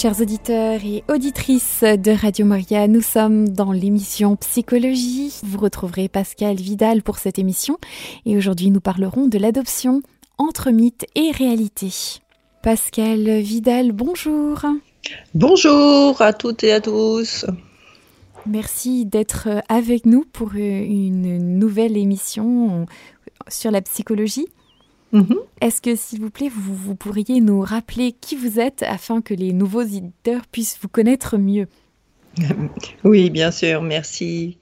Chers auditeurs et auditrices de Radio Maria, nous sommes dans l'émission Psychologie. Vous retrouverez Pascal Vidal pour cette émission et aujourd'hui nous parlerons de l'adoption entre mythe et réalité. Pascal Vidal, bonjour. Bonjour à toutes et à tous. Merci d'être avec nous pour une nouvelle émission sur la psychologie. Mhm. Est-ce que, s'il vous plaît, vous, pourriez nous rappeler qui vous êtes afin que les nouveaux éditeurs puissent vous connaître mieux? Oui, bien sûr, merci.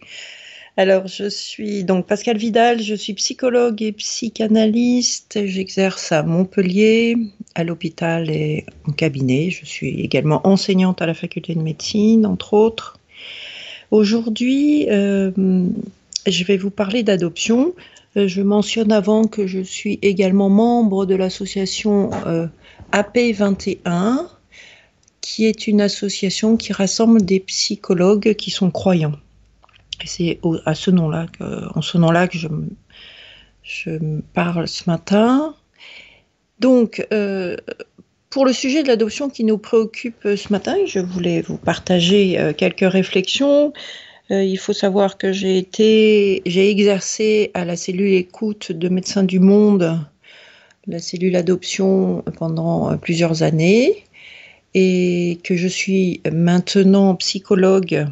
Alors, je suis donc Pascal Vidal, je suis psychologue et psychanalyste. J'exerce à Montpellier, à l'hôpital et en cabinet. Je suis également enseignante à la faculté de médecine, entre autres. Aujourd'hui, euh, je vais vous parler d'adoption. Euh, je mentionne avant que je suis également membre de l'association euh, AP21, qui est une association qui rassemble des psychologues qui sont croyants. C'est à ce nom-là, en ce nom-là que je, je parle ce matin. Donc, euh, pour le sujet de l'adoption qui nous préoccupe ce matin, je voulais vous partager quelques réflexions euh, il faut savoir que j'ai j'ai exercé à la cellule écoute de Médecins du Monde, la cellule adoption pendant euh, plusieurs années, et que je suis maintenant psychologue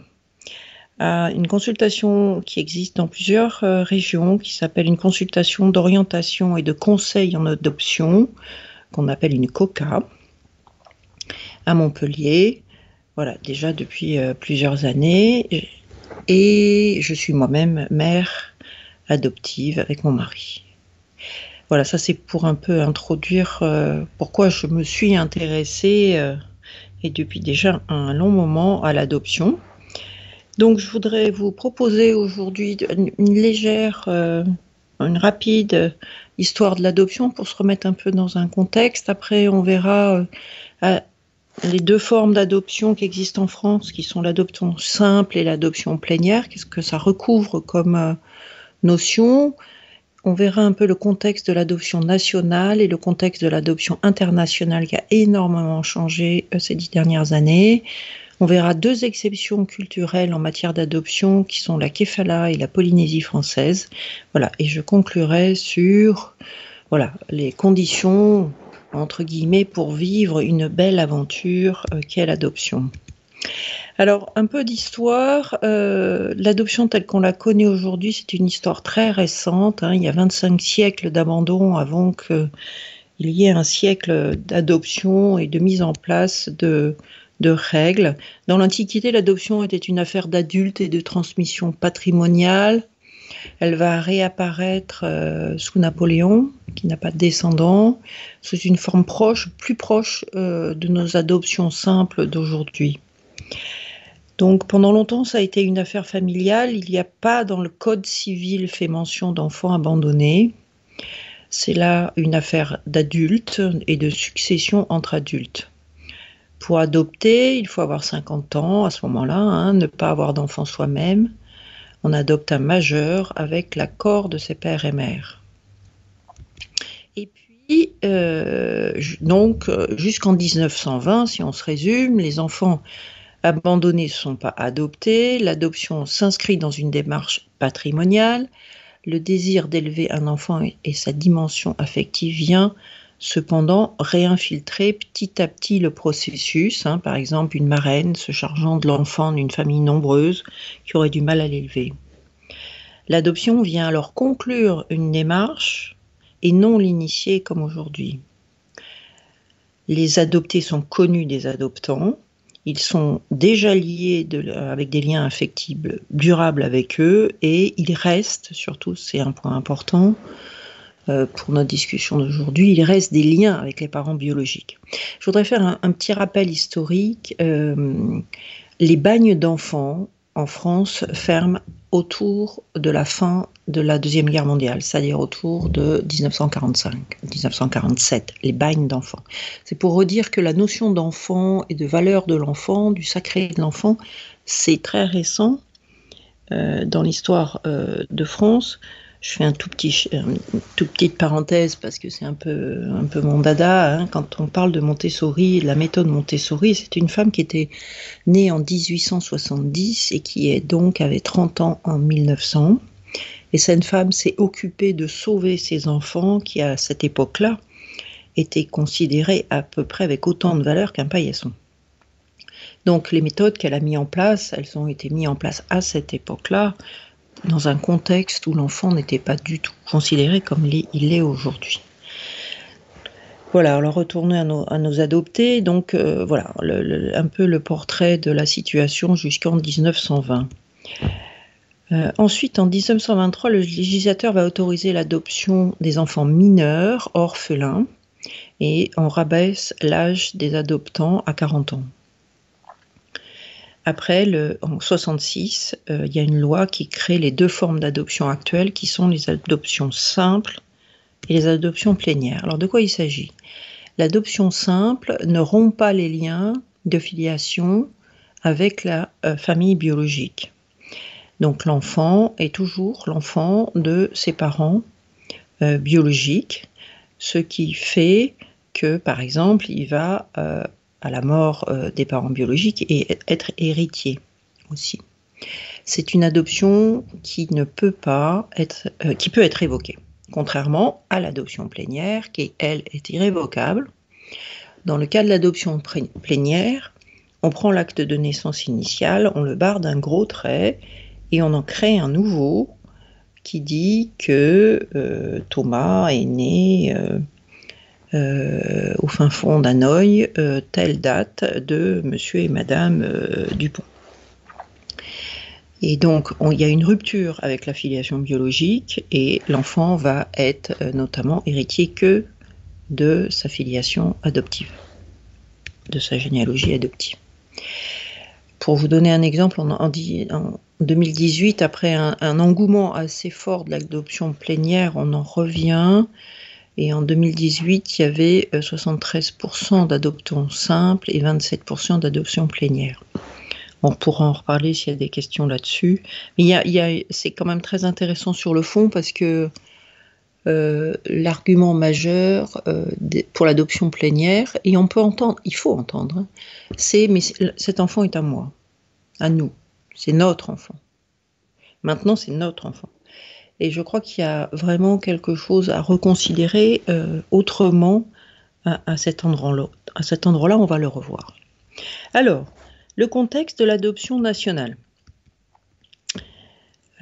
à une consultation qui existe dans plusieurs euh, régions, qui s'appelle une consultation d'orientation et de conseil en adoption, qu'on appelle une COCA, à Montpellier. Voilà, déjà depuis plusieurs années. Et je suis moi-même mère adoptive avec mon mari. Voilà, ça c'est pour un peu introduire euh, pourquoi je me suis intéressée, euh, et depuis déjà un long moment, à l'adoption. Donc je voudrais vous proposer aujourd'hui une, légère, euh, une rapide histoire de l'adoption pour se remettre un peu dans un contexte. Après, on verra les deux formes d'adoption qui existent en France, qui sont l'adoption simple et l'adoption plénière, qu'est-ce que ça recouvre comme euh, notion? On verra un peu le contexte de l'adoption nationale et le contexte de l'adoption internationale qui a énormément changé euh, ces dix dernières années. On verra deux exceptions culturelles en matière d'adoption qui sont la Kefala et la Polynésie française. Voilà, et je conclurai sur voilà, les conditions entre guillemets, pour vivre une belle aventure euh, qu'est l'adoption. Alors, un peu d'histoire. Euh, l'adoption telle qu'on la connaît aujourd'hui, c'est une histoire très récente. Hein. il y a 25 siècles d'abandon avant qu'il y ait un siècle d'adoption et de mise en place de, de règles. Dans l'Antiquité, l'adoption était une affaire d'adultes et de transmission patrimoniale. Elle va réapparaître euh, sous Napoléon, qui n'a pas de descendants. C'est une forme proche, plus proche euh, de nos adoptions simples d'aujourd'hui. Donc pendant longtemps, ça a été une affaire familiale. Il n'y a pas dans le Code civil fait mention d'enfants abandonnés. C'est là une affaire d'adultes et de succession entre adultes. Pour adopter, il faut avoir 50 ans à ce moment-là, hein, ne pas avoir d'enfants soi-même, on adopte un majeur avec l'accord de ses pères et mères. Et puis, euh, donc, jusqu'en 1920, si on se résume, les enfants abandonnés ne sont pas adoptés, l'adoption s'inscrit dans une démarche patrimoniale, le désir d'élever un enfant et sa dimension affective vient cependant réinfiltrer petit à petit le processus, hein, par exemple une marraine se chargeant de l'enfant d'une famille nombreuse qui aurait du mal à l'élever. L'adoption vient alors conclure une démarche et non l'initier comme aujourd'hui. Les adoptés sont connus des adoptants, ils sont déjà liés avec des liens affectifs durables avec eux et ils restent, surtout c'est un point important, pour notre discussion d'aujourd'hui, il reste des liens avec les parents biologiques. Je voudrais faire un, petit rappel historique. Euh, les bagnes d'enfants en France ferment autour de la fin de la Deuxième Guerre mondiale, c'est-à-dire autour de 1945, 1947, les bagnes d'enfants. C'est pour redire que la notion d'enfant et de valeur de l'enfant, du sacré de l'enfant, c'est très récent euh, dans l'histoire de France je fais un tout petit, une toute petite parenthèse parce que c'est un peu, un peu mon dada. Hein. Quand on parle de Montessori, la méthode Montessori, c'est une femme qui était née en 1870 et qui est donc avait 30 ans en 1900. Et cette femme s'est occupée de sauver ses enfants qui, à cette époque-là, étaient considérés à peu près avec autant de valeur qu'un paillasson. Donc les méthodes qu'elle a mises en place, elles ont été mises en place à cette époque-là dans un contexte où l'enfant n'était pas du tout considéré comme il est aujourd'hui. Voilà, alors retourner à nos, adoptés, donc euh, voilà, un peu le portrait de la situation jusqu'en 1920. Euh, ensuite, en 1923, le législateur va autoriser l'adoption des enfants mineurs, orphelins, et on rabaisse l'âge des adoptants à 40 ans. Après, en 66, euh, il y a une loi qui crée les deux formes d'adoption actuelles, qui sont les adoptions simples et les adoptions plénières. Alors, de quoi il s'agit? L'adoption simple ne rompt pas les liens de filiation avec la euh, famille biologique. Donc, l'enfant est toujours l'enfant de ses parents euh, biologiques, ce qui fait que, par exemple, il va à la mort euh, des parents biologiques et être héritier aussi. C'est une adoption qui ne peut pas être, euh, qui peut être révoquée, contrairement à l'adoption plénière qui, elle, est irrévocable. Dans le cas de l'adoption plénière, on prend l'acte de naissance initial, on le barre d'un gros trait et on en crée un nouveau qui dit que euh, Thomas est né au fin fond d'Hanoï, euh, telle date de monsieur et madame euh, Dupont. Et donc, il y a une rupture avec la filiation biologique et l'enfant va être notamment héritier que de sa filiation adoptive, de sa généalogie adoptive. Pour vous donner un exemple, en, en 2018, après un, engouement assez fort de l'adoption plénière, on en revient et en 2018, il y avait 73% euh, d'adoptions simples et 27% d'adoptions plénières. On pourra en reparler s'il y a des questions là-dessus. Mais c'est quand même très intéressant sur le fond parce que euh, l'argument majeur euh, pour l'adoption plénière, et on peut entendre, il faut entendre, hein, c'est mais cet enfant est à moi, à nous, c'est notre enfant. Maintenant, c'est notre enfant. Et je crois qu'il y a vraiment quelque chose à reconsidérer euh, autrement à, cet endroit-là. Cet endroit-là, on va le revoir. Alors, le contexte de l'adoption nationale.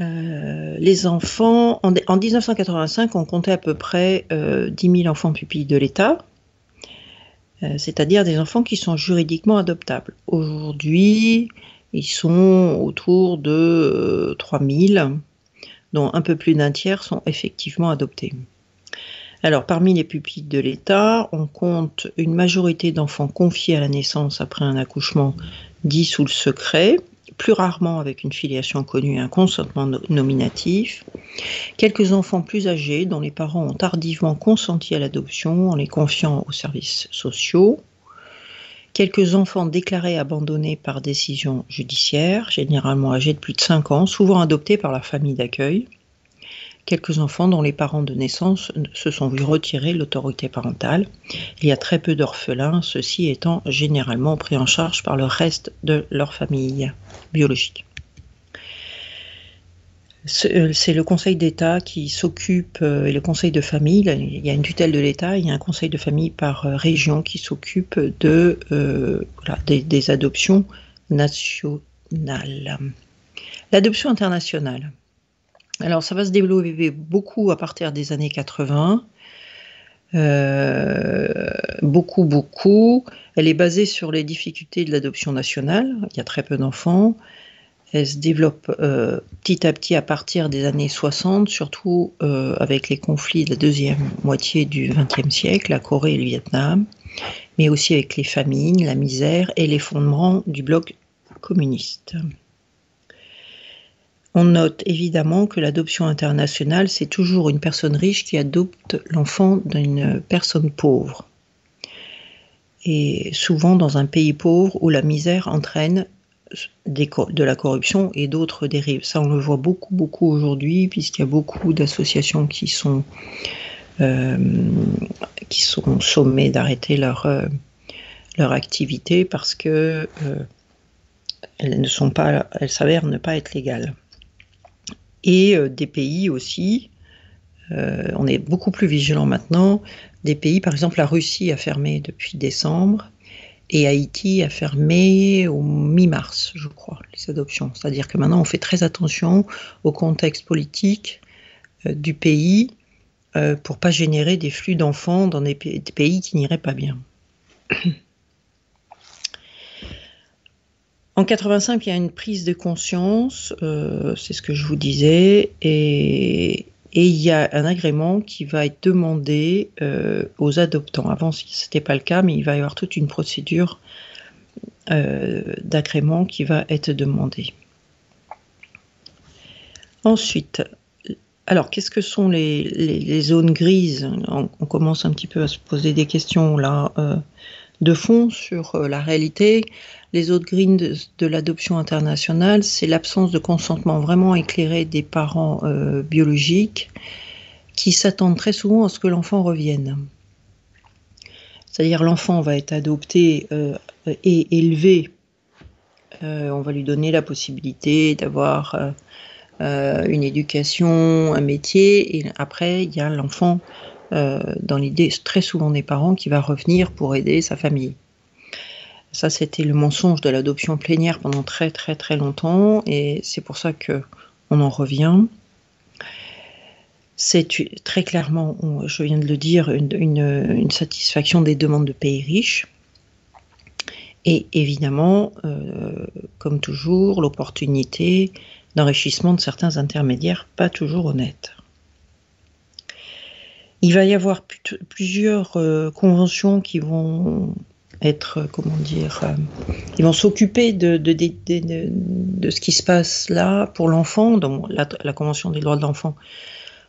Euh, les enfants, en, 1985, on comptait à peu près 10 euh, 000 enfants pupilles de l'État, c'est-à-dire des enfants qui sont juridiquement adoptables. Aujourd'hui, ils sont autour de 3 000 dont un peu plus d'un tiers sont effectivement adoptés. Alors, parmi les pupilles de l'État, on compte une majorité d'enfants confiés à la naissance après un accouchement dit sous le secret, plus rarement avec une filiation connue et un consentement nominatif, quelques enfants plus âgés dont les parents ont tardivement consenti à l'adoption en les confiant aux services sociaux, quelques enfants déclarés abandonnés par décision judiciaire, généralement âgés de plus de 5 ans, souvent adoptés par la famille d'accueil, quelques enfants dont les parents de naissance se sont vus retirer l'autorité parentale. Il y a très peu d'orphelins, ceux-ci étant généralement pris en charge par le reste de leur famille biologique. Euh, c'est le Conseil d'État qui s'occupe, euh, et le Conseil de famille, il y a une tutelle de l'État, il y a un Conseil de famille par euh, région qui s'occupe de, des, adoptions nationales. L'adoption internationale. Alors ça va se développer beaucoup à partir des années 80. beaucoup, beaucoup. Elle est basée sur les difficultés de l'adoption nationale. Il y a très peu d'enfants. Elle se développe euh, petit à petit à partir des années 60, surtout euh, avec les conflits de la deuxième moitié du XXe siècle, la Corée et le Vietnam, mais aussi avec les famines, la misère et l'effondrement du bloc communiste. On note évidemment que l'adoption internationale, c'est toujours une personne riche qui adopte l'enfant d'une personne pauvre. Et souvent dans un pays pauvre où la misère entraîne de la corruption et d'autres dérives. Ça, on le voit beaucoup, beaucoup aujourd'hui, puisqu'il y a beaucoup d'associations qui sont, euh, sommées d'arrêter leur, euh, leur activité parce que euh, elles ne sont pas, elles s'avèrent ne pas être légales. Et des pays aussi, on est beaucoup plus vigilant maintenant. Des pays, par exemple, la Russie a fermé depuis décembre et Haïti a fermé au mi-mars, je crois, les adoptions. C'est-à-dire que maintenant, on fait très attention au contexte politique euh, du pays euh, pour pas générer des flux d'enfants dans des, pays qui n'iraient pas bien. En 85, il y a une prise de conscience, euh, c'est ce que je vous disais, et, et il y a un agrément qui va être demandé euh, aux adoptants. Avant, ce n'était pas le cas, mais il va y avoir toute une procédure euh, d'agrément qui va être demandée. Ensuite, alors qu'est-ce que sont les, zones grises? On, commence un petit peu à se poser des questions là euh, de fond sur la réalité. Les autres greens de, l'adoption internationale, c'est l'absence de consentement vraiment éclairé des parents euh, biologiques qui s'attendent très souvent à ce que l'enfant revienne. C'est-à-dire l'enfant va être adopté euh, et élevé. Euh, on va lui donner la possibilité d'avoir une éducation, un métier, et après il y a l'enfant dans l'idée très souvent des parents qui va revenir pour aider sa famille. Ça, c'était le mensonge de l'adoption plénière pendant très très très longtemps, et c'est pour ça que on en revient. C'est très clairement, je viens de le dire, une, satisfaction des demandes de pays riches. Et évidemment, euh, comme toujours, l'opportunité d'enrichissement de certains intermédiaires pas toujours honnêtes. Il va y avoir plusieurs euh, conventions qui vont être, comment dire, euh, ils vont s'occuper de, de, de, de, ce qui se passe là pour l'enfant, dans la, Convention des droits de l'enfant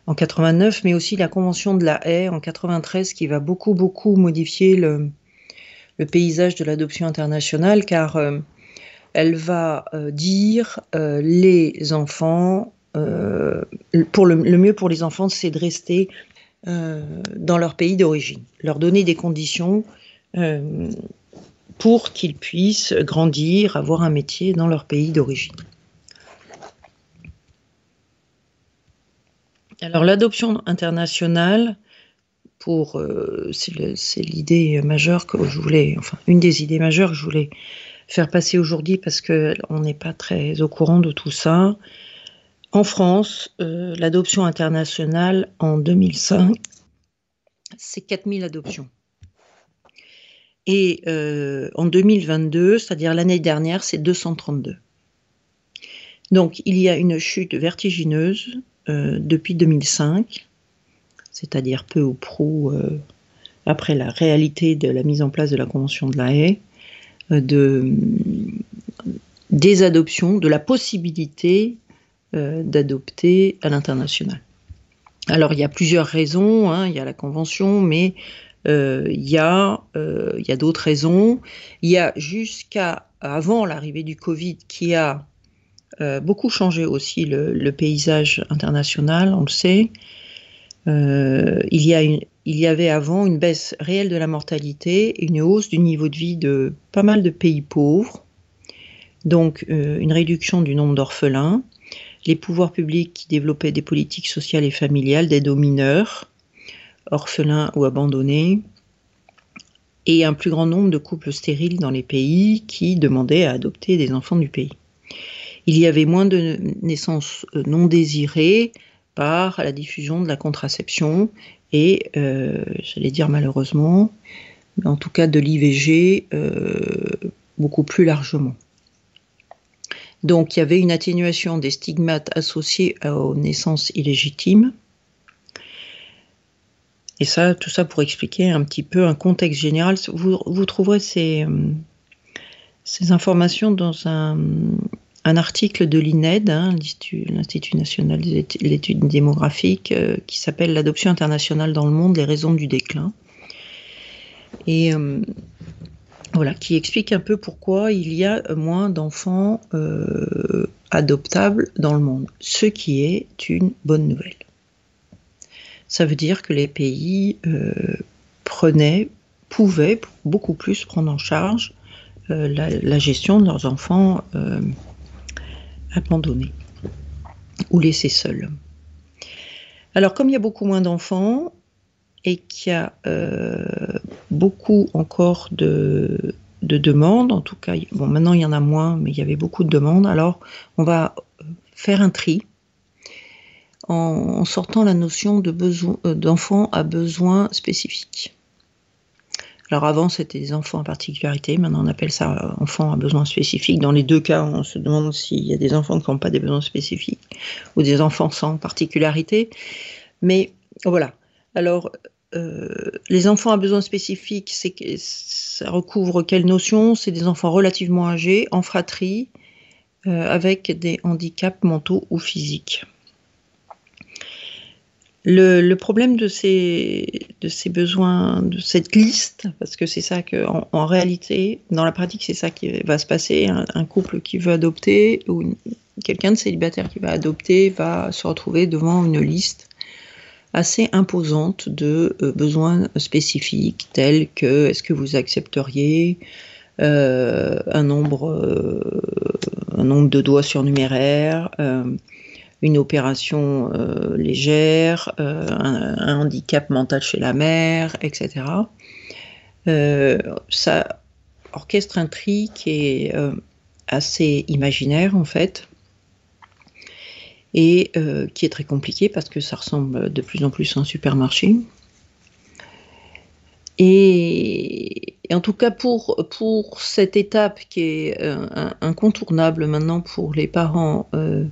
en 89, mais aussi la Convention de la haie en 93 qui va beaucoup, beaucoup modifier le, le paysage de l'adoption internationale car euh, elle va euh, dire les enfants, pour le, mieux pour les enfants, c'est de rester dans leur pays d'origine, leur donner des conditions euh, pour qu'ils puissent grandir, avoir un métier dans leur pays d'origine. Alors l'adoption internationale, pour euh, c'est l'idée majeure que je voulais, enfin une des idées majeures que je voulais faire passer aujourd'hui parce que on n'est pas très au courant de tout ça. En France, euh, l'adoption internationale en 2005, c'est 4000 adoptions. Et euh, en 2022, c'est-à-dire l'année dernière, c'est 232. Donc il y a une chute vertigineuse euh, depuis 2005, c'est-à-dire peu ou prou euh, après la réalité de la mise en place de la Convention de la haie, de, des adoptions, de la possibilité d'adopter à l'international. Alors il y a plusieurs raisons, hein. il y a la Convention, mais il y a, euh, y a d'autres raisons. Il y a jusqu'à avant l'arrivée du Covid qui a euh, beaucoup changé aussi le, paysage international, on le sait. il y avait avant une baisse réelle de la mortalité, une hausse du niveau de vie de pas mal de pays pauvres, donc une réduction du nombre d'orphelins, les pouvoirs publics qui développaient des politiques sociales et familiales d'aide aux mineurs, orphelins ou abandonnés, et un plus grand nombre de couples stériles dans les pays qui demandaient à adopter des enfants du pays. Il y avait moins de naissances euh, non désirées par la diffusion de la contraception et, euh, j'allais dire malheureusement, en tout cas de l'IVG euh, beaucoup plus largement. Donc il y avait une atténuation des stigmates associés aux naissances illégitimes, et ça, tout ça pour expliquer un petit peu un contexte général. Vous, trouverez ces, euh, ces informations dans un, article de l'INED, hein, l'Institut national de l'étude démographique, euh, qui s'appelle L'adoption internationale dans le monde, les raisons du déclin. Et euh, voilà, qui explique un peu pourquoi il y a moins d'enfants adoptables dans le monde, ce qui est une bonne nouvelle. Ça veut dire que les pays euh, prenaient, pouvaient beaucoup plus prendre en charge euh, la, gestion de leurs enfants abandonnés ou laissés seuls. Alors comme il y a beaucoup moins d'enfants, et qu'il y a euh, beaucoup encore de, demandes, en tout cas, bon, maintenant il y en a moins, mais il y avait beaucoup de demandes, alors on va euh, faire un tri en, sortant la notion de besoin, euh, d'enfants à besoins spécifiques. Alors avant c'était des enfants à particularité, maintenant on appelle ça enfants à besoins spécifiques. Dans les deux cas, on se demande s'il y a des enfants qui n'ont pas des besoins spécifiques ou des enfants sans particularité. Mais voilà. Alors euh, les enfants à besoins spécifiques, ça recouvre quelle notion? C'est des enfants relativement âgés, en fratrie, euh, avec des handicaps mentaux ou physiques. Le, problème de ces, besoins, de cette liste, parce que c'est ça que, en, réalité, dans la pratique, c'est ça qui va se passer. Un, couple qui veut adopter ou quelqu'un de célibataire qui va adopter va se retrouver devant une liste assez imposante de euh, besoins spécifiques tels que est-ce que vous accepteriez euh, un, nombre, euh, un nombre de doigts surnuméraires, une opération légère, un, handicap mental chez la mère, etc. ça orchestre un tri qui est assez imaginaire en fait, et euh, qui est très compliqué parce que ça ressemble de plus en plus à un supermarché. Et, en tout cas pour, pour cette étape qui est euh, incontournable maintenant pour les parents euh,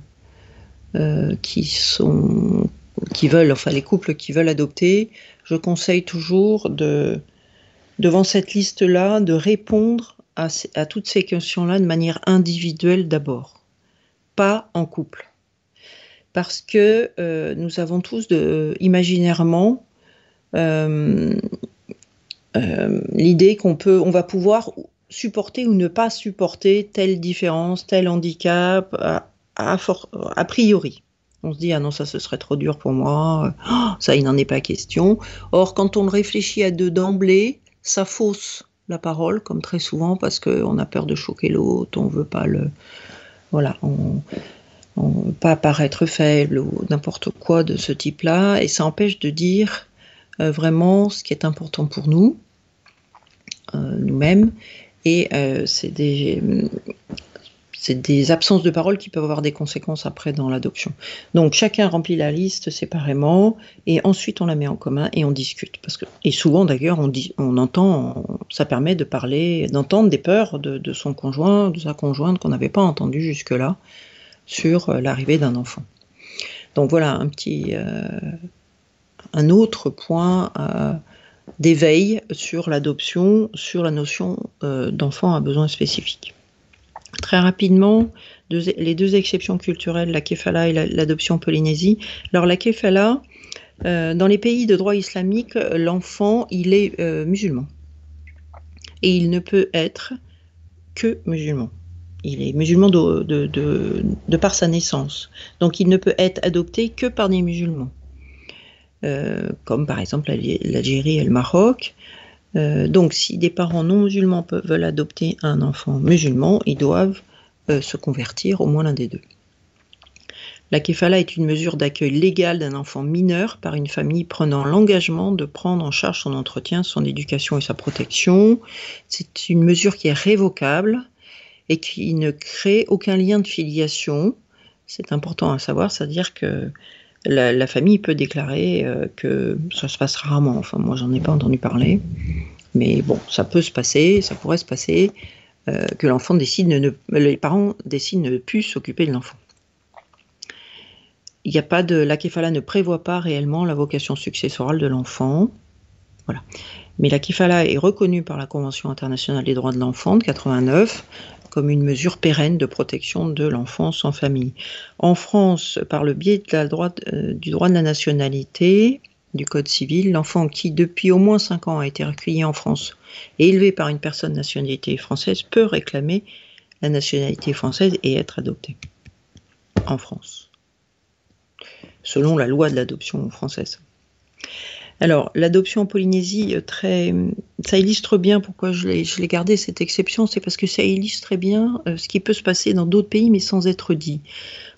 qui sont qui veulent, enfin les couples qui veulent adopter, je conseille toujours de, devant cette liste-là, de répondre à, toutes ces questions-là de manière individuelle d'abord, pas en couple. Parce que euh, nous avons tous de, imaginairement euh, euh, l'idée qu'on peut, on va pouvoir supporter ou ne pas supporter telle différence, tel handicap, a priori. On se dit, ah non, ça ce serait trop dur pour moi, oh, ça il n'en est pas question. Or, quand on réfléchit à deux d'emblée, ça fausse la parole, comme très souvent, parce qu'on a peur de choquer l'autre, on veut pas le. Voilà, on, pas paraître faible ou n'importe quoi de ce type-là, et ça empêche de dire euh, vraiment ce qui est important pour nous, euh, nous-mêmes, et euh, c'est des, des absences de parole qui peuvent avoir des conséquences après dans l'adoption. Donc chacun remplit la liste séparément, et ensuite on la met en commun et on discute. Et souvent d'ailleurs, on, on entend, ça permet de parler, d'entendre des peurs de, son conjoint, de sa conjointe qu'on n'avait pas entendu jusque-là sur euh, l'arrivée d'un enfant. Donc voilà un petit, euh, un autre point euh, d'éveil sur l'adoption, sur la notion d'enfant à besoins spécifiques. Très rapidement, les deux exceptions culturelles, la kefala et l'adoption Polynésie. Alors la kefala, dans les pays de droit islamique, l'enfant, il est musulman. Et il ne peut être que musulman il est musulman de, par sa naissance. Donc il ne peut être adopté que par des musulmans. Euh, comme par exemple l'Algérie et le Maroc. Euh, donc si des parents non musulmans veulent adopter un enfant musulman, ils doivent euh, se convertir, au moins l'un des deux. La kefala est une mesure d'accueil légal d'un enfant mineur par une famille prenant l'engagement de prendre en charge son entretien, son éducation et sa protection. C'est une mesure qui est révocable et qui ne crée aucun lien de filiation. C'est important à savoir, c'est-à-dire que la, famille peut déclarer euh, que ça se passe rarement. Enfin, moi, j'en ai pas entendu parler, mais bon, ça peut se passer, ça pourrait se passer euh, que l'enfant décide, ne, les parents décident de ne plus s'occuper de l'enfant. Il n'y a pas de, la kefala ne prévoit pas réellement la vocation successorale de l'enfant. Voilà. Mais la kifala est reconnue par la Convention internationale des droits de l'enfant de 89 comme une mesure pérenne de protection de l'enfance en famille. En France, par le biais euh, du droit de la nationalité, du Code civil, l'enfant qui, depuis au moins 5 ans, a été recueilli en France est élevé par une personne de nationalité française peut réclamer la nationalité française et être adopté en France, selon la loi de l'adoption française. Alors, l'adoption en Polynésie, euh, très, ça illustre bien pourquoi je l'ai gardé cette exception, c'est parce que ça illustre bien euh, ce qui peut se passer dans d'autres pays, mais sans être dit.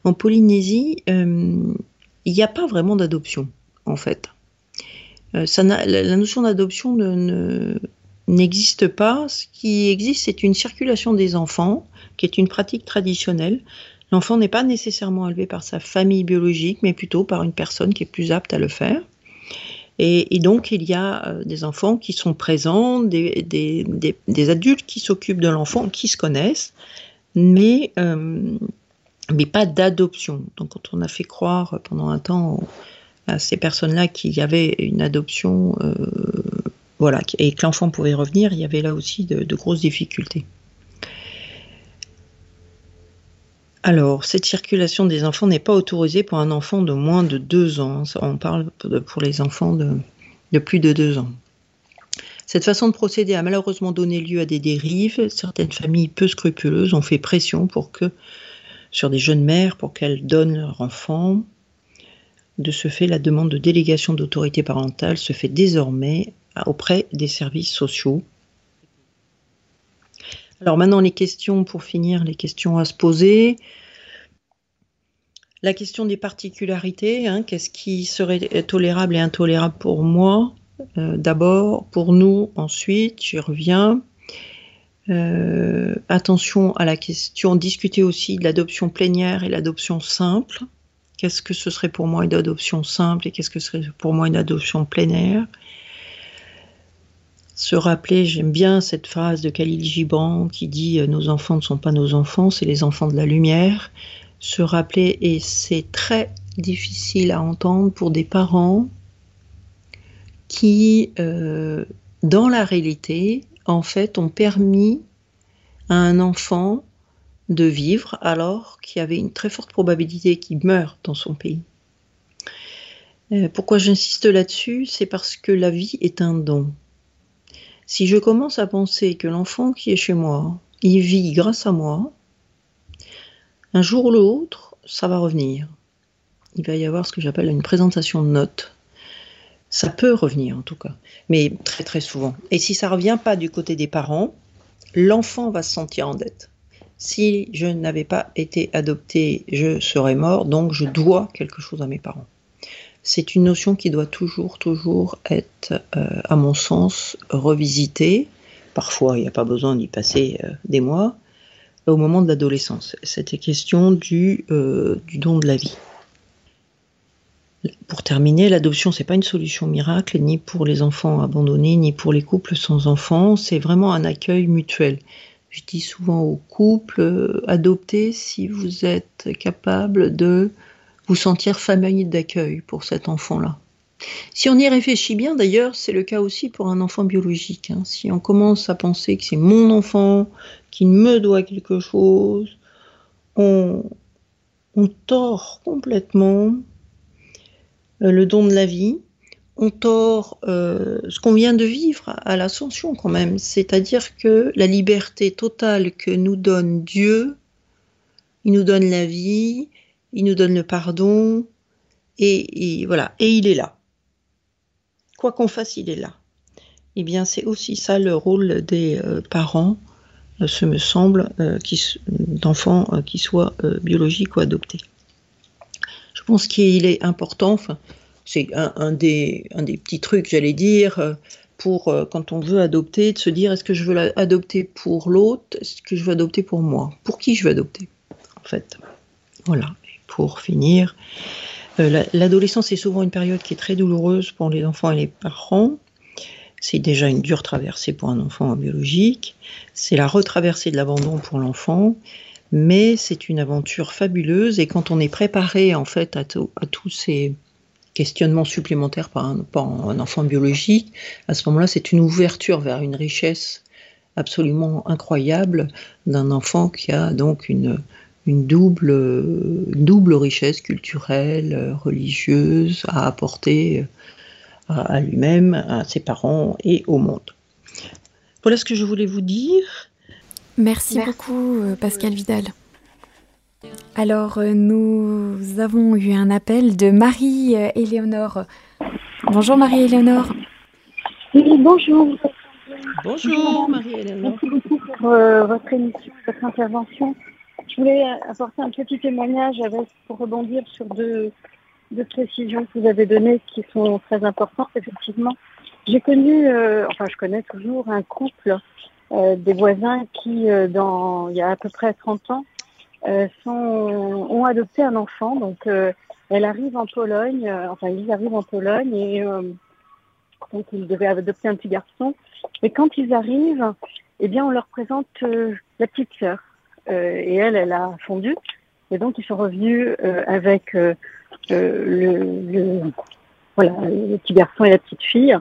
En Polynésie, euh, il n'y a pas vraiment d'adoption, en fait. la, notion d'adoption n'existe ne, pas. Ce qui existe, c'est une circulation des enfants, qui est une pratique traditionnelle. L'enfant n'est pas nécessairement élevé par sa famille biologique, mais plutôt par une personne qui est plus apte à le faire. Et, donc, il y a euh, des enfants qui sont présents, des, adultes qui s'occupent de l'enfant, qui se connaissent, mais, euh, mais pas d'adoption. Donc, quand on a fait croire pendant un temps à ces personnes-là qu'il y avait une adoption, euh, voilà, et que l'enfant pouvait revenir, il y avait là aussi de grosses difficultés. Alors, cette circulation des enfants n'est pas autorisée pour un enfant de moins de 2 ans. On parle pour les enfants de, plus de 2 ans. Cette façon de procéder a malheureusement donné lieu à des dérives. Certaines familles peu scrupuleuses ont fait pression pour que, sur des jeunes mères pour qu'elles donnent leur enfant. De ce fait, la demande de délégation d'autorité parentale se fait désormais auprès des services sociaux. Alors maintenant, les questions, pour finir, les questions à se poser. La question des particularités, hein, qu'est-ce qui serait tolérable et intolérable pour moi? Euh, D'abord, pour nous, ensuite, j'y reviens. Euh, attention à la question, discuter aussi de l'adoption plénière et l'adoption simple. Qu'est-ce que ce serait pour moi une adoption simple et qu'est-ce que ce serait pour moi une adoption plénière? Se rappeler, j'aime bien cette phrase de Khalil Gibran qui dit euh, Nos enfants ne sont pas nos enfants, c'est les enfants de la lumière. Se rappeler, et c'est très difficile à entendre pour des parents qui, euh, dans la réalité, en fait, ont permis à un enfant de vivre alors qu'il y avait une très forte probabilité qu'il meure dans son pays. Euh, pourquoi j'insiste là-dessus? C'est parce que la vie est un don. Si je commence à penser que l'enfant qui est chez moi, il vit grâce à moi, un jour ou l'autre, ça va revenir. Il va y avoir ce que j'appelle une présentation de notes. Ça peut revenir en tout cas, mais très très souvent. Et si ça ne revient pas du côté des parents, l'enfant va se sentir en dette. Si je n'avais pas été adopté, je serais mort, donc je dois quelque chose à mes parents c'est une notion qui doit toujours, toujours être, euh, à mon sens, revisitée. Parfois, il n'y a pas besoin d'y passer euh, des mois. Au moment de l'adolescence, c'était question du, euh, du don de la vie. Pour terminer, l'adoption, c'est pas une solution miracle, ni pour les enfants abandonnés, ni pour les couples sans enfants. C'est vraiment un accueil mutuel. Je dis souvent aux couples, adoptez si vous êtes capable de vous sentir famille d'accueil pour cet enfant-là. Si on y réfléchit bien, d'ailleurs, c'est le cas aussi pour un enfant biologique. Hein. Si on commence à penser que c'est mon enfant, qui me doit quelque chose, on, tord complètement euh, le don de la vie, on tord euh, ce qu'on vient de vivre à l'ascension quand même, c'est-à-dire que la liberté totale que nous donne Dieu, il nous donne la vie, il nous donne le pardon, et, voilà, et il est là. Quoi qu'on fasse, il est là. Eh bien, c'est aussi ça le rôle des euh, parents, euh, ce me semble, euh, d'enfants qui soient biologiques ou adoptés. Je pense qu'il est important, c'est un, des, petits trucs, j'allais dire, pour quand on veut adopter, de se dire est-ce que je veux adopter pour l'autre, est-ce que je veux adopter pour moi? Pour qui je veux adopter En fait? Voilà pour finir. Euh, l'adolescence est souvent une période qui est très douloureuse pour les enfants et les parents. C'est déjà une dure traversée pour un enfant biologique. C'est la retraversée de l'abandon pour l'enfant. Mais c'est une aventure fabuleuse et quand on est préparé en fait à, tous ces questionnements supplémentaires par un enfant biologique, à ce moment-là, c'est une ouverture vers une richesse absolument incroyable d'un enfant qui a donc une, une double, double richesse culturelle, religieuse à apporter à, lui-même, à ses parents et au monde. Voilà ce que je voulais vous dire. Merci, beaucoup, euh, Pascal Vidal. Alors, euh, nous avons eu un appel de Marie-Éléonore. Bonjour Marie-Éléonore. Oui, bonjour. Bonjour Marie-Éléonore. Merci beaucoup pour euh, votre émission, votre intervention. Je voulais apporter un petit témoignage avec, pour rebondir sur deux, deux précisions que vous avez données qui sont très importantes, effectivement. J'ai connu, euh, enfin je connais toujours un couple euh, des voisins qui, euh, dans, il y a à peu près 30 ans, sont, ont adopté un enfant. Donc elle arrive en Pologne, enfin ils arrivent en Pologne et donc ils devaient adopter un petit garçon. Et quand ils arrivent, eh bien on leur présente la petite sœur. Et elle, elle a fondu. Et donc ils sont revenus avec le, le, voilà, le petit garçon et la petite fille.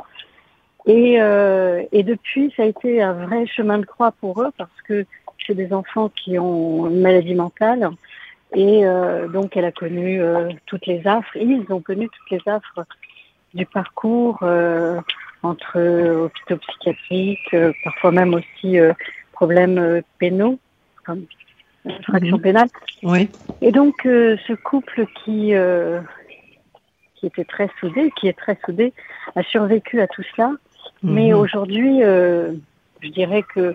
Et, euh, et depuis, ça a été un vrai chemin de croix pour eux parce que c'est des enfants qui ont une maladie mentale. Et euh, donc, elle a connu euh, toutes les affres. Ils ont connu toutes les affres du parcours euh, entre hôpitaux psychiatriques, euh, parfois même aussi euh, problèmes pénaux, comme infraction mmh. pénale. Oui. Et donc, ce couple qui qui était très soudé, qui est très soudé, a survécu à tout cela. Mais mhm. aujourd'hui, euh, je dirais que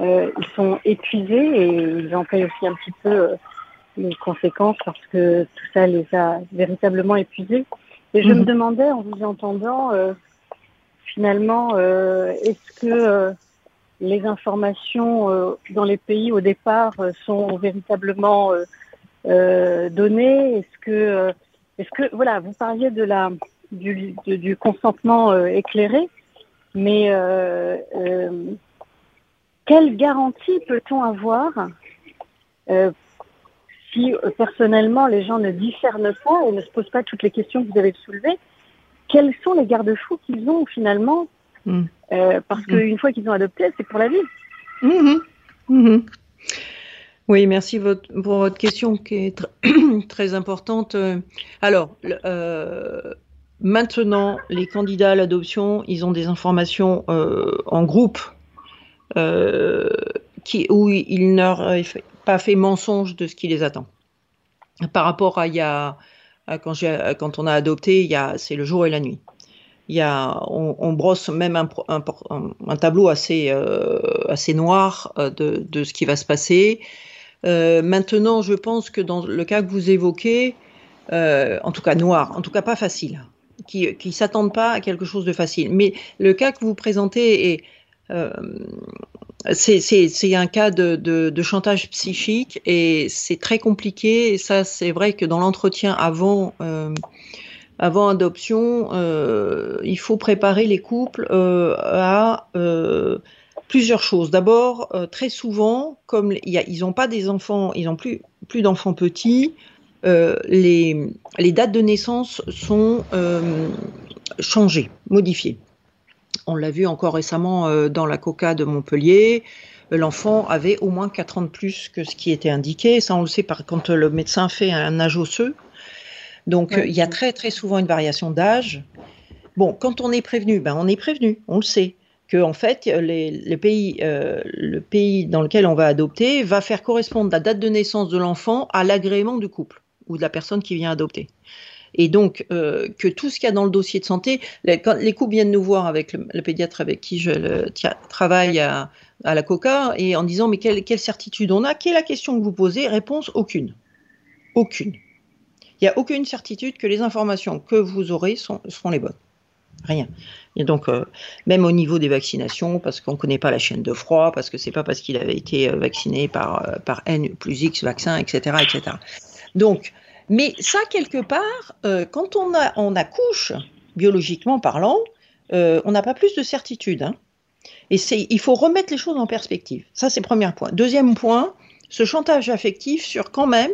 euh, ils sont épuisés et ils en payent aussi un petit peu euh, les conséquences parce que tout ça les a véritablement épuisés. Et je me mhm. demandais en vous entendant, euh, finalement, euh, est-ce que les informations dans les pays au départ sont véritablement données Est-ce que, est-ce que, voilà, vous parliez de la du, du consentement éclairé. Mais euh, euh, quelle garantie peut-on avoir euh, si personnellement les gens ne discernent pas et ne se posent pas toutes les questions que vous avez soulevées Quels sont les garde-fous qu'ils ont finalement mmh. Parce mmh. qu'une fois qu'ils ont adopté, c'est pour la vie. Mmh. Oui, merci pour votre question qui est très importante. Alors, euh, Maintenant, les candidats à l'adoption, ils ont des informations euh, en groupe euh, qui, où ils n'auraient pas fait mensonge de ce qui les attend. Par rapport à, il y a, à quand, quand, on a adopté, c'est le jour et la nuit. On, brosse même un, tableau assez, euh, noir euh, de, ce qui va se passer. Euh, maintenant, je pense que dans le cas que vous évoquez, en tout cas noir, en tout cas pas facile, qui ne s'attendent pas à quelque chose de facile. Mais le cas que vous présentez est c'est un cas de, chantage psychique et c'est très compliqué. Ça, c'est vrai que dans l'entretien avant, avant adoption, euh, il faut préparer les couples euh, à euh, plusieurs choses. D'abord, très souvent, comme ils n'ont pas des enfants, ils n'ont plus, plus d'enfants petits, les, dates de naissance sont changées, modifiées. On l'a vu encore récemment dans la coca de Montpellier. L'enfant avait au moins 4 ans de plus que ce qui était indiqué. Ça, on le sait par, quand le médecin fait un âge osseux. Donc, ouais. il y a très, très souvent une variation d'âge. Bon, quand on est prévenu, ben, on est prévenu, on le sait que en fait les, les pays, euh, le pays dans lequel on va adopter va faire correspondre la date de naissance de l'enfant à l'agrément du couple ou de la personne qui vient adopter. Et donc, euh, que tout ce qu'il y a dans le dossier de santé, les, quand les couples viennent nous voir avec le, le pédiatre avec qui je le, tia, travaille à, à, la COCA, et en disant, mais quelle, quelle, certitude on a? Quelle est la question que vous posez? Réponse, aucune. Aucune. Il n'y a aucune certitude que les informations que vous aurez seront les bonnes. Rien. Et donc, euh, même au niveau des vaccinations, parce qu'on ne connaît pas la chaîne de froid, parce que c'est pas parce qu'il avait été euh, vacciné par, euh, par N plus X vaccin, etc., etc. Donc, mais ça, quelque part, quand on, a, on accouche, biologiquement parlant, on n'a pas plus de certitude. Hein. Et il faut remettre les choses en perspective. Ça, c'est le premier point. Deuxième point, ce chantage affectif sur quand même,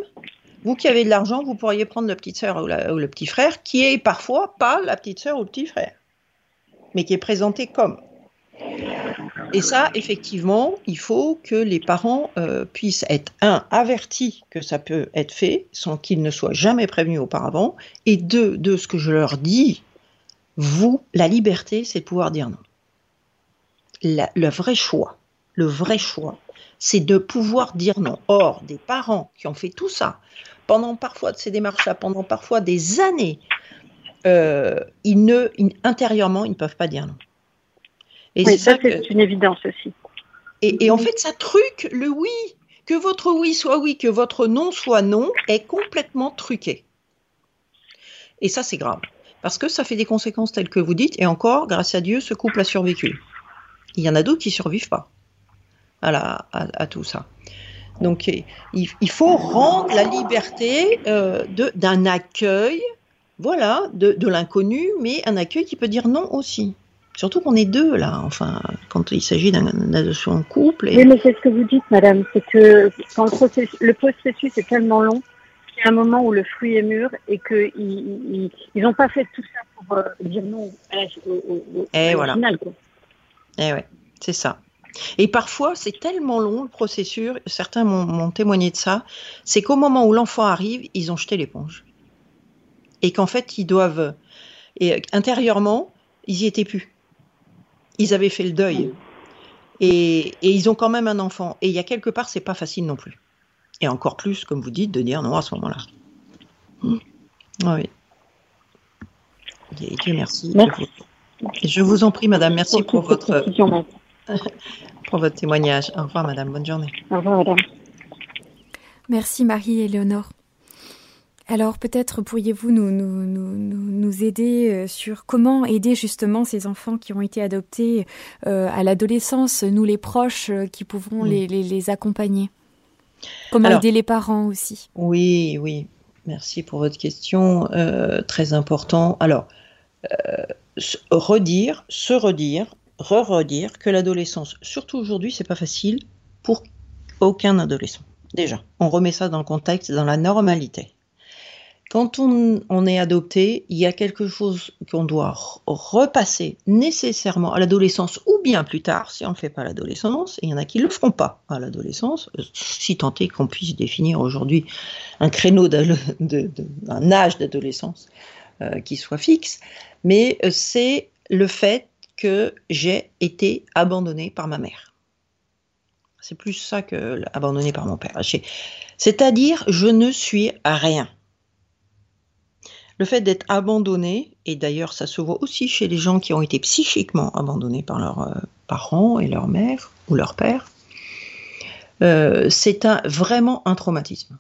vous qui avez de l'argent, vous pourriez prendre la petite sœur ou, le petit frère, qui est parfois pas la petite sœur ou le petit frère, mais qui est présenté comme. Et ça, effectivement, il faut que les parents euh, puissent être, un, avertis que ça peut être fait, sans qu'ils ne soient jamais prévenus auparavant, et deux, de ce que je leur dis, vous, la liberté, c'est de pouvoir dire non. le vrai choix, le vrai choix, c'est de pouvoir dire non. Or, des parents qui ont fait tout ça, pendant parfois de ces démarches-là, pendant parfois des années, euh, ils ne, intérieurement, ils ne peuvent pas dire non. Et oui, ça, c'est une évidence aussi. Et, en fait, ça truque le oui. Que votre oui soit oui, que votre non soit non, est complètement truqué. Et ça, c'est grave. Parce que ça fait des conséquences telles que vous dites. Et encore, grâce à Dieu, ce couple a survécu. Il y en a d'autres qui ne survivent pas à, à, tout ça. Donc, il, faut rendre la liberté euh, d'un accueil, voilà, de, de l'inconnu, mais un accueil qui peut dire non aussi. Surtout qu'on est deux là, enfin, quand il s'agit d'une adoption en couple. Oui, mais c'est ce que vous dites, madame, c'est que quand le processus, le processus est tellement long, qu'il y a un moment où le fruit est mûr et qu'ils n'ont pas fait tout ça pour euh, dire non à la, au, et voilà. final. Quoi. Et ouais, c'est ça. Et parfois, c'est tellement long le processus, certains m'ont témoigné de ça, c'est qu'au moment où l'enfant arrive, ils ont jeté l'éponge. Et qu'en fait, ils doivent. Et intérieurement, ils y étaient plus ils avaient fait le deuil. Et, ils ont quand même un enfant. Et il y a quelque part, c'est pas facile non plus. Et encore plus, comme vous dites, de dire non à ce moment-là. Hmm. Oui. Dieu merci. Je vous en prie, madame. Merci pour, votre, pour votre témoignage. Au revoir, madame. Bonne journée. Au revoir, madame. Merci, Marie-Éléonore. Alors peut-être pourriez-vous nous, nous, nous, nous, aider euh, sur comment aider justement ces enfants qui ont été adoptés euh, à l'adolescence, nous les proches euh, qui pouvons mm. les, les, accompagner Comment aider les parents aussi Oui, oui. Merci pour votre question, très important. Alors, redire, se redire, re-redire que l'adolescence, surtout aujourd'hui, c'est pas facile pour aucun adolescent. Déjà, on remet ça dans le contexte, dans la normalité. Quand on, est adopté, il y a quelque chose qu'on doit repasser nécessairement à l'adolescence ou bien plus tard, si on ne fait pas l'adolescence, et il y en a qui ne le feront pas à l'adolescence, si tant est qu'on puisse définir aujourd'hui un créneau d'un âge d'adolescence euh, qui soit fixe, mais euh, c'est le fait que j'ai été abandonné par ma mère. C'est plus ça que abandonné par mon père. C'est-à-dire, je ne suis à rien. Le fait d'être abandonné, et d'ailleurs ça se voit aussi chez les gens qui ont été psychiquement abandonnés par leurs euh, parents et leur mère ou leur père, euh, c'est un, vraiment un traumatisme.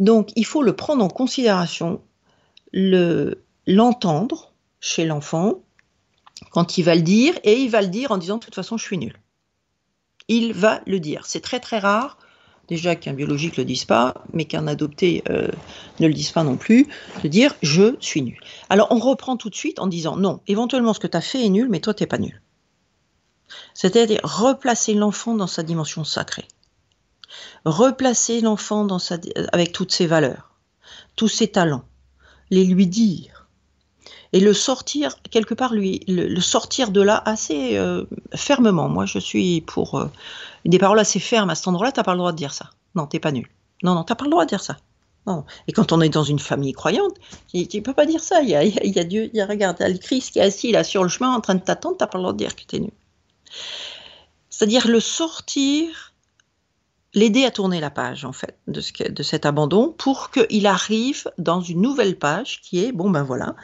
Donc il faut le prendre en considération, l'entendre chez l'enfant quand il va le dire, et il va le dire en disant de toute façon je suis nul. Il va le dire. C'est très très rare déjà qu'un biologique ne le dise pas, mais qu'un adopté euh, ne le dise pas non plus, de dire je suis nul. Alors on reprend tout de suite en disant non, éventuellement ce que tu as fait est nul, mais toi tu n'es pas nul. C'est-à-dire replacer l'enfant dans sa dimension sacrée. Replacer l'enfant sa, avec toutes ses valeurs, tous ses talents, les lui dire et le sortir quelque part lui le, sortir de là assez euh, fermement. Moi je suis pour euh, des paroles assez fermes à cet endroit-là, tu n'as pas le droit de dire ça. Non, t'es pas nul. Non, non, t'as pas le droit de dire ça. Non. Et quand on est dans une famille croyante, tu ne peux pas dire ça. Il y a, Dieu, il y a, regarde, il y a le Christ qui est assis là sur le chemin en train de t'attendre, t'as pas le droit de dire que tu es nul. C'est-à-dire le sortir, l'aider à tourner la page, en fait, de, ce, de cet abandon pour qu'il arrive dans une nouvelle page qui est, bon ben voilà,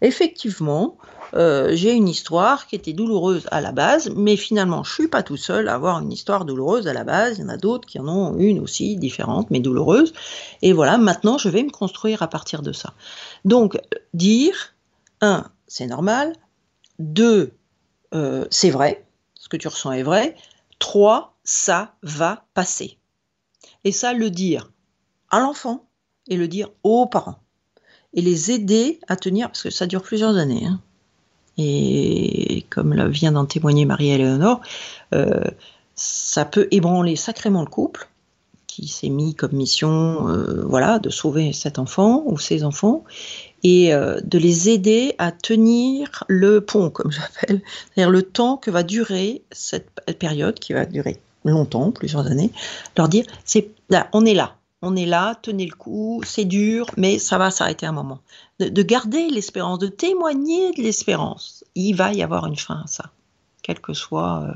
effectivement, euh, j'ai une histoire qui était douloureuse à la base, mais finalement, je suis pas tout seul à avoir une histoire douloureuse à la base. Il y en a d'autres qui en ont une aussi différente, mais douloureuse. Et voilà, maintenant, je vais me construire à partir de ça. Donc, dire, un, c'est normal. Deux, euh, c'est vrai. Ce que tu ressens est vrai. Trois, ça va passer. Et ça, le dire à l'enfant et le dire aux parents. Et les aider à tenir, parce que ça dure plusieurs années. Hein. Et comme vient d'en témoigner Marie-Éléonore, euh, ça peut ébranler sacrément le couple qui s'est mis comme mission euh, voilà, de sauver cet enfant ou ses enfants et euh, de les aider à tenir le pont, comme j'appelle, c'est-à-dire le temps que va durer cette période qui va durer longtemps, plusieurs années, leur dire c'est là, on est là, on est là, tenez le coup, c'est dur, mais ça va s'arrêter un moment. De, garder l'espérance, de témoigner de l'espérance. Il va y avoir une fin à ça, quel que soit. Euh,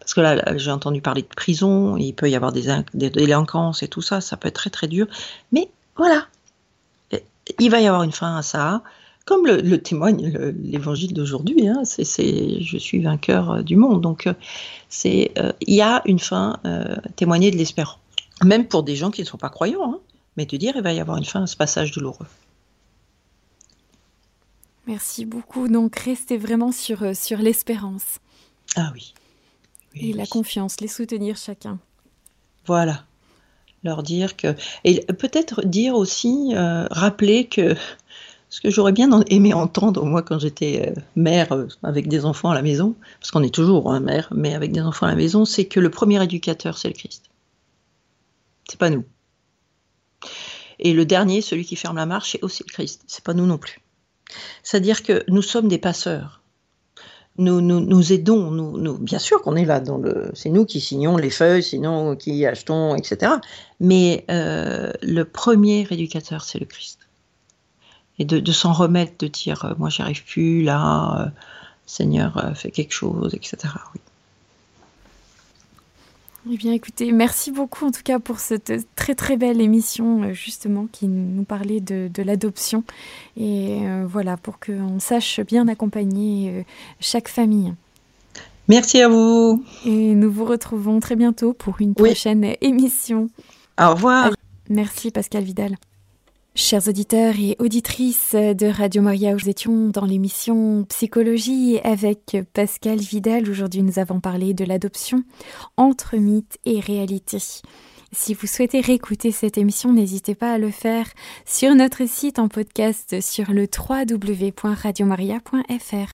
Parce que là, j'ai entendu parler de prison, il peut y avoir des, délinquances et tout ça, ça peut être très très dur. Mais voilà, il va y avoir une fin à ça comme le, témoigne l'évangile d'aujourd'hui, hein, je suis vainqueur euh, du monde. Donc euh, il y a une fin témoigner de l'espérance, même pour des gens qui ne sont pas croyants, hein, mais de dire il va y avoir une fin à ce passage douloureux. Merci beaucoup. Donc restez vraiment sur, sur l'espérance. Ah oui. et la confiance, les soutenir chacun. Voilà. Leur dire que. Et peut-être dire aussi, rappeler que ce que j'aurais bien aimé entendre, moi, quand j'étais euh, mère euh, avec des enfants à la maison, parce qu'on est toujours hein, mère, mais avec des enfants à la maison, c'est que le premier éducateur, c'est le Christ. C'est pas nous. Et le dernier, celui qui ferme la marche, c'est aussi le Christ. C'est pas nous non plus. C'est-à-dire que nous sommes des passeurs. Nous, nous, aidons, nous, bien sûr qu'on est là, dans le, c'est nous qui signons les feuilles, sinon qui achetons, etc. Mais euh, le premier éducateur, c'est le Christ et de, s'en remettre, de dire euh, moi j'y arrive plus, là, euh, Seigneur, euh, fait quelque chose, etc. Oui. Eh bien, écoutez, merci beaucoup en tout cas pour cette très très belle émission justement qui nous parlait de, l'adoption et voilà pour qu'on sache bien accompagner chaque famille. Merci à vous. Et nous vous retrouvons très bientôt pour une prochaine émission. Au revoir. Merci Pascal Vidal. Chers auditeurs et auditrices de Radio Maria, nous étions dans l'émission Psychologie avec Pascal Vidal. Aujourd'hui, nous avons parlé de l'adoption entre mythe et réalité. Si vous souhaitez réécouter cette émission, n'hésitez pas à le faire sur notre site en podcast sur le www.radiomaria.fr.